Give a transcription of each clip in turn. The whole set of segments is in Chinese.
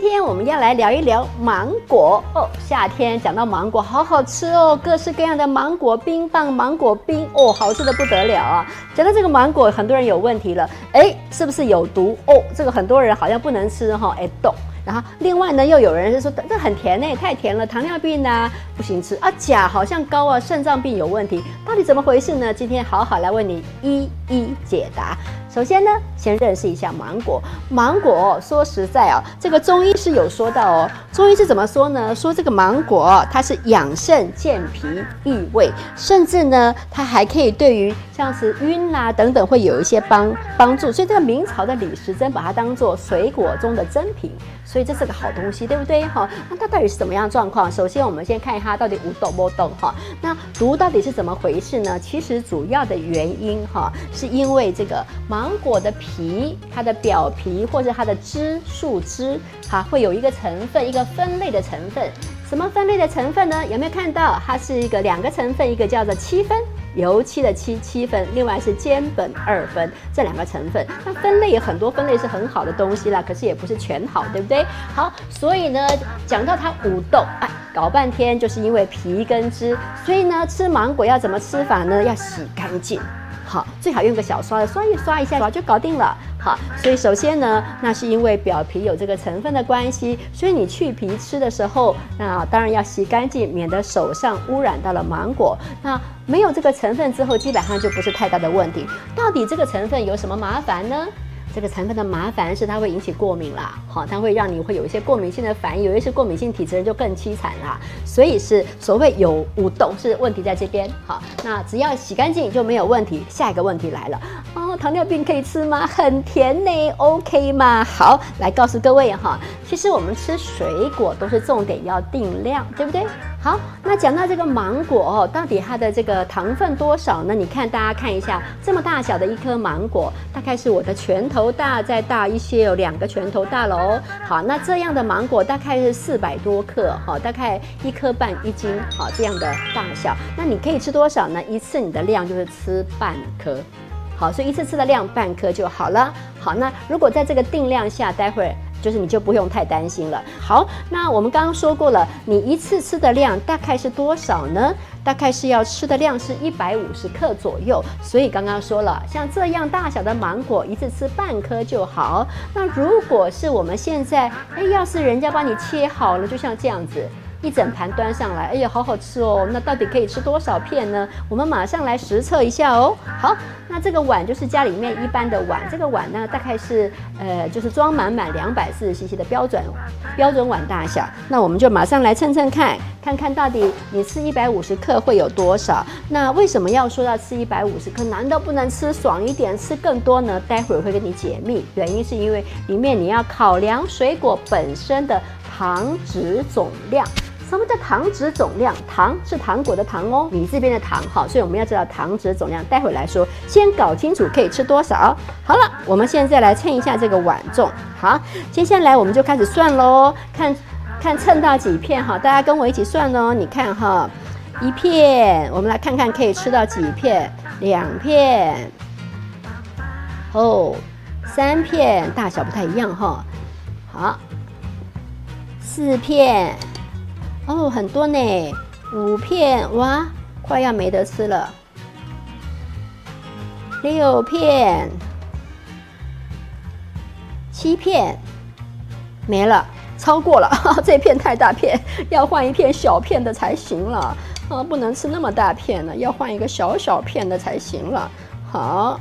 今天我们要来聊一聊芒果哦。夏天讲到芒果，好好吃哦，各式各样的芒果冰棒、芒果冰哦，好吃的不得了啊。讲到这个芒果，很多人有问题了，哎，是不是有毒哦？这个很多人好像不能吃哈，哎，懂。然后另外呢，又有人是说这很甜呢，太甜了，糖尿病呢不行吃啊。钾好像高啊，肾脏病有问题，到底怎么回事呢？今天好好来为你一一解答。首先呢，先认识一下芒果。芒果说实在啊，这个中医是有说到哦。中医是怎么说呢？说这个芒果它是养肾健脾益胃，甚至呢，它还可以对于像是晕啦等等会有一些帮帮助。所以这个明朝的李时珍把它当做水果中的珍品，所以这是个好东西，对不对？哈，那它到底是怎么样状况？首先我们先看一下它到底无毒不毒哈。那毒到底是怎么回事呢？其实主要的原因哈，是因为这个芒。芒果的皮，它的表皮或者它的枝、树枝，哈，会有一个成分，一个分类的成分。什么分类的成分呢？有没有看到？它是一个两个成分，一个叫做七分，油漆的漆七分，另外是坚苯二分，这两个成分。那分类有很多分类是很好的东西啦，可是也不是全好，对不对？好，所以呢，讲到它五豆，哎，搞半天就是因为皮跟枝。所以呢，吃芒果要怎么吃法呢？要洗干净。好，最好用个小刷子刷一刷一下，刷就搞定了。好，所以首先呢，那是因为表皮有这个成分的关系，所以你去皮吃的时候，那当然要洗干净，免得手上污染到了芒果。那没有这个成分之后，基本上就不是太大的问题。到底这个成分有什么麻烦呢？这个成分的麻烦是它会引起过敏啦，好，它会让你会有一些过敏性的反应，有一些过敏性体质人就更凄惨啦。所以是所谓有无动是问题在这边，好，那只要洗干净就没有问题。下一个问题来了，哦，糖尿病可以吃吗？很甜呢，OK 吗？好，来告诉各位哈，其实我们吃水果都是重点要定量，对不对？好，那讲到这个芒果哦，到底它的这个糖分多少呢？你看，大家看一下，这么大小的一颗芒果，大概是我的拳头大，再大一些，有两个拳头大了哦。好，那这样的芒果大概是四百多克，哈，大概一颗半一斤，好，这样的大小。那你可以吃多少呢？一次你的量就是吃半颗，好，所以一次吃的量半颗就好了。好，那如果在这个定量下，待会儿。就是你就不用太担心了。好，那我们刚刚说过了，你一次吃的量大概是多少呢？大概是要吃的量是一百五十克左右。所以刚刚说了，像这样大小的芒果，一次吃半颗就好。那如果是我们现在，哎，要是人家帮你切好了，就像这样子。一整盘端上来，哎呀，好好吃哦！那到底可以吃多少片呢？我们马上来实测一下哦。好，那这个碗就是家里面一般的碗，这个碗呢大概是呃，就是装满满两百四十 CC 的标准标准碗大小。那我们就马上来称称看，看看到底你吃一百五十克会有多少？那为什么要说要吃一百五十克？难道不能吃爽一点，吃更多呢？待会儿会跟你解密，原因是因为里面你要考量水果本身的糖脂总量。什么叫糖脂总量？糖是糖果的糖哦，你这边的糖哈，所以我们要知道糖脂总量。待会来说，先搞清楚可以吃多少。好了，我们现在来称一下这个碗重。好，接下来我们就开始算喽，看看称到几片哈，大家跟我一起算哦。你看哈，一片，我们来看看可以吃到几片，两片，哦，三片，大小不太一样哈。好，四片。哦，很多呢，五片哇，快要没得吃了。六片，七片，没了，超过了，这片太大片，要换一片小片的才行了。啊，不能吃那么大片了，要换一个小小片的才行了。好。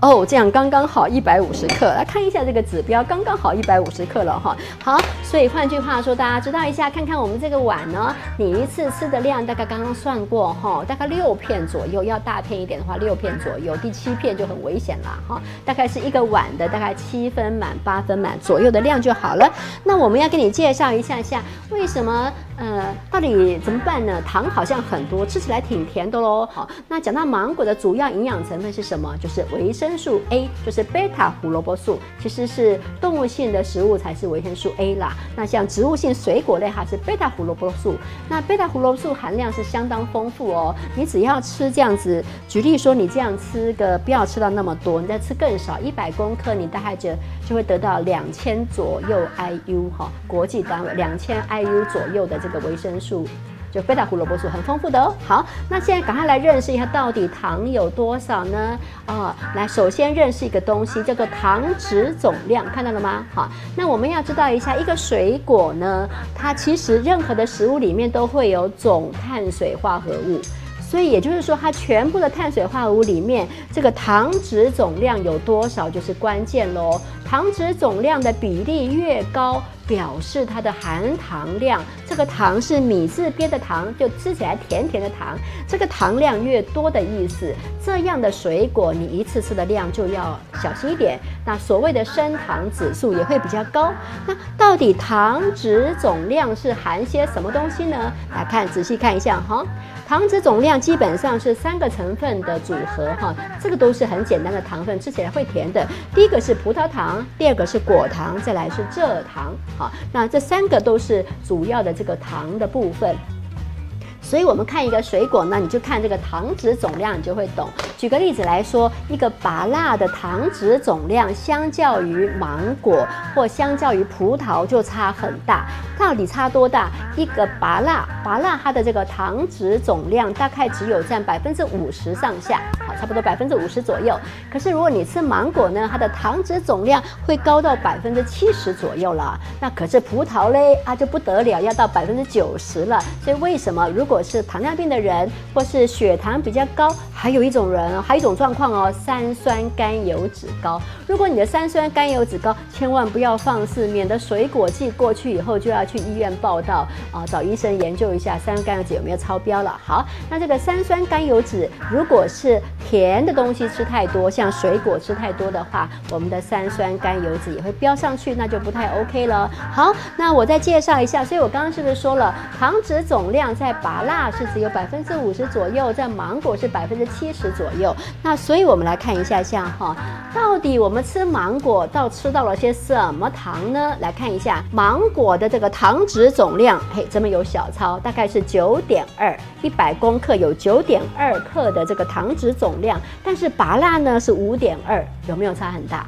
哦，这样刚刚好一百五十克，来看一下这个指标，刚刚好一百五十克了哈。好，所以换句话说，大家知道一下，看看我们这个碗呢，你一次吃的量大概刚刚算过哈，大概六片左右，要大片一点的话六片左右，第七片就很危险了哈。大概是一个碗的大概七分满八分满左右的量就好了。那我们要跟你介绍一下下，为什么呃，到底怎么办呢？糖好像很多，吃起来挺甜的喽。好，那讲到芒果的主要营养成分是什么？就是维生素 A，就是贝塔胡萝卜素。其实是动物性的食物才是维生素 A 啦。那像植物性水果类哈是贝塔胡萝卜素。那贝塔胡萝卜素含量是相当丰富哦。你只要吃这样子，举例说你这样吃个，不要吃到那么多，你再吃更少，一百公克你大概就就会得到两千左右 IU 哈，国际单位两千 IU 左右的这这个维生素。就贝塔胡萝卜素很丰富的哦。好，那现在赶快来认识一下，到底糖有多少呢？啊，来，首先认识一个东西，叫做糖脂总量，看到了吗？好，那我们要知道一下，一个水果呢，它其实任何的食物里面都会有总碳水化合物。所以也就是说，它全部的碳水化合物里面，这个糖脂总量有多少就是关键喽。糖脂总量的比例越高，表示它的含糖量，这个糖是米字边的糖，就吃起来甜甜的糖，这个糖量越多的意思。这样的水果，你一次吃的量就要小心一点。那所谓的升糖指数也会比较高。那到底糖脂总量是含些什么东西呢？来看，仔细看一下哈。糖脂总量基本上是三个成分的组合哈，这个都是很简单的糖分，吃起来会甜的。第一个是葡萄糖，第二个是果糖，再来是蔗糖。好，那这三个都是主要的这个糖的部分。所以我们看一个水果呢，你就看这个糖脂总量，你就会懂。举个例子来说，一个芭辣的糖脂总量，相较于芒果或相较于葡萄就差很大。到底差多大？一个芭辣，芭辣它的这个糖脂总量大概只有占百分之五十上下，好，差不多百分之五十左右。可是如果你吃芒果呢，它的糖脂总量会高到百分之七十左右了。那可是葡萄嘞啊就不得了，要到百分之九十了。所以为什么如果是糖尿病的人，或是血糖比较高，还有一种人，还有一种状况哦，三酸甘油脂高。如果你的三酸甘油脂高，千万不要放肆，免得水果季过去以后就要去医院报道啊，找医生研究一下三酸甘油脂有没有超标了。好，那这个三酸甘油脂，如果是甜的东西吃太多，像水果吃太多的话，我们的三酸甘油脂也会飙上去，那就不太 OK 了。好，那我再介绍一下，所以我刚刚是不是说了，糖脂总量在拔辣是只有百分之五十左右，在芒果是百分之七十左右。那所以我们来看一下，像哈，到底我们吃芒果到吃到了些什么糖呢？来看一下芒果的这个糖脂总量，嘿，这边有小抄，大概是九点二，一百公克有九点二克的这个糖脂总量，但是拔辣呢是五点二，有没有差很大？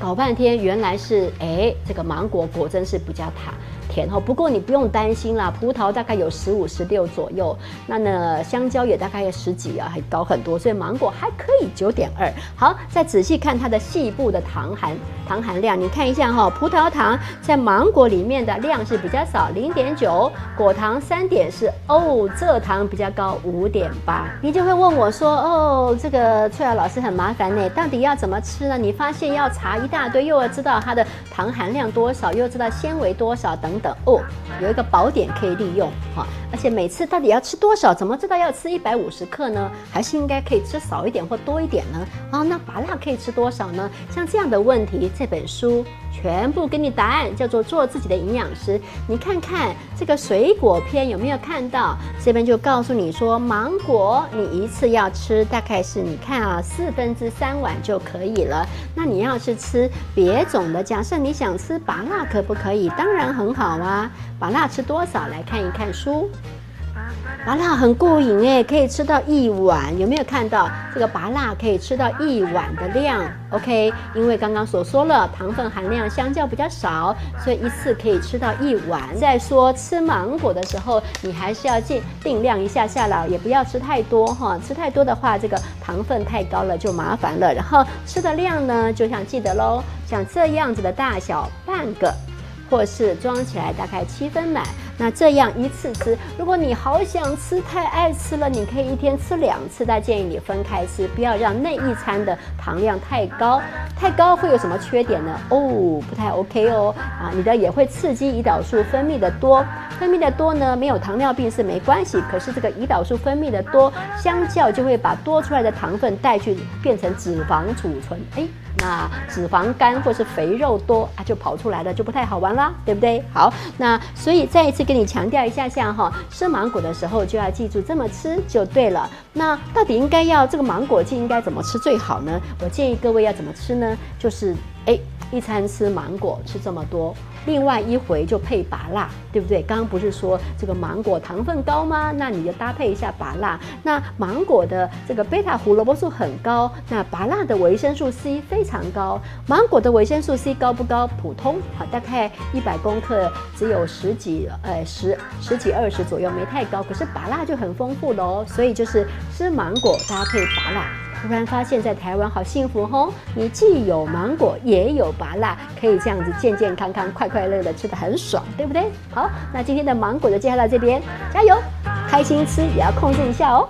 搞半天原来是，哎，这个芒果果真是比较糖。甜哈，不过你不用担心啦，葡萄大概有十五、十六左右，那呢香蕉也大概有十几啊，还高很多，所以芒果还可以九点二。好，再仔细看它的细部的糖含糖含量，你看一下哈，葡萄糖在芒果里面的量是比较少，零点九，果糖三点四，哦，蔗糖比较高，五点八。你就会问我说，哦，这个翠瑶老师很麻烦呢，到底要怎么吃呢？你发现要查一大堆，又要知道它的糖含量多少，又知道纤维多少等。的哦，有一个宝典可以利用哈，而且每次到底要吃多少？怎么知道要吃一百五十克呢？还是应该可以吃少一点或多一点呢？啊，那麻辣可以吃多少呢？像这样的问题，这本书。全部给你答案，叫做做自己的营养师。你看看这个水果篇有没有看到？这边就告诉你说，芒果你一次要吃大概是你看啊四分之三碗就可以了。那你要是吃别种的，假设你想吃芭辣可不可以？当然很好啊，芭辣吃多少？来看一看书。拔辣很过瘾哎，可以吃到一碗，有没有看到这个拔辣可以吃到一碗的量？OK，因为刚刚所说了，糖分含量相较比较少，所以一次可以吃到一碗。再说吃芒果的时候，你还是要尽定量一下下了，也不要吃太多哈，吃太多的话，这个糖分太高了就麻烦了。然后吃的量呢，就想记得喽，像这样子的大小，半个。或是装起来大概七分满，那这样一次吃。如果你好想吃，太爱吃了，你可以一天吃两次。但建议你分开吃，不要让那一餐的糖量太高。太高会有什么缺点呢？哦，不太 OK 哦。啊，你的也会刺激胰岛素分泌的多，分泌的多呢，没有糖尿病是没关系。可是这个胰岛素分泌的多，相较就会把多出来的糖分带去变成脂肪储存。哎。那脂肪肝或是肥肉多啊，就跑出来了，就不太好玩啦，对不对？好，那所以再一次跟你强调一下下哈，吃芒果的时候就要记住这么吃就对了。那到底应该要这个芒果就应该怎么吃最好呢？我建议各位要怎么吃呢？就是哎。一餐吃芒果吃这么多，另外一回就配拔辣，对不对？刚刚不是说这个芒果糖分高吗？那你就搭配一下拔辣。那芒果的这个贝塔胡萝卜素很高，那拔辣的维生素 C 非常高。芒果的维生素 C 高不高？普通，好，大概一百公克只有十几，呃，十十几二十左右，没太高。可是拔辣就很丰富喽，所以就是吃芒果搭配拔辣。突然发现，在台湾好幸福哦！你既有芒果，也有芭辣，可以这样子健健康康、快快乐乐吃的很爽，对不对？好，那今天的芒果就介绍到这边，加油，开心吃也要控制一下哦。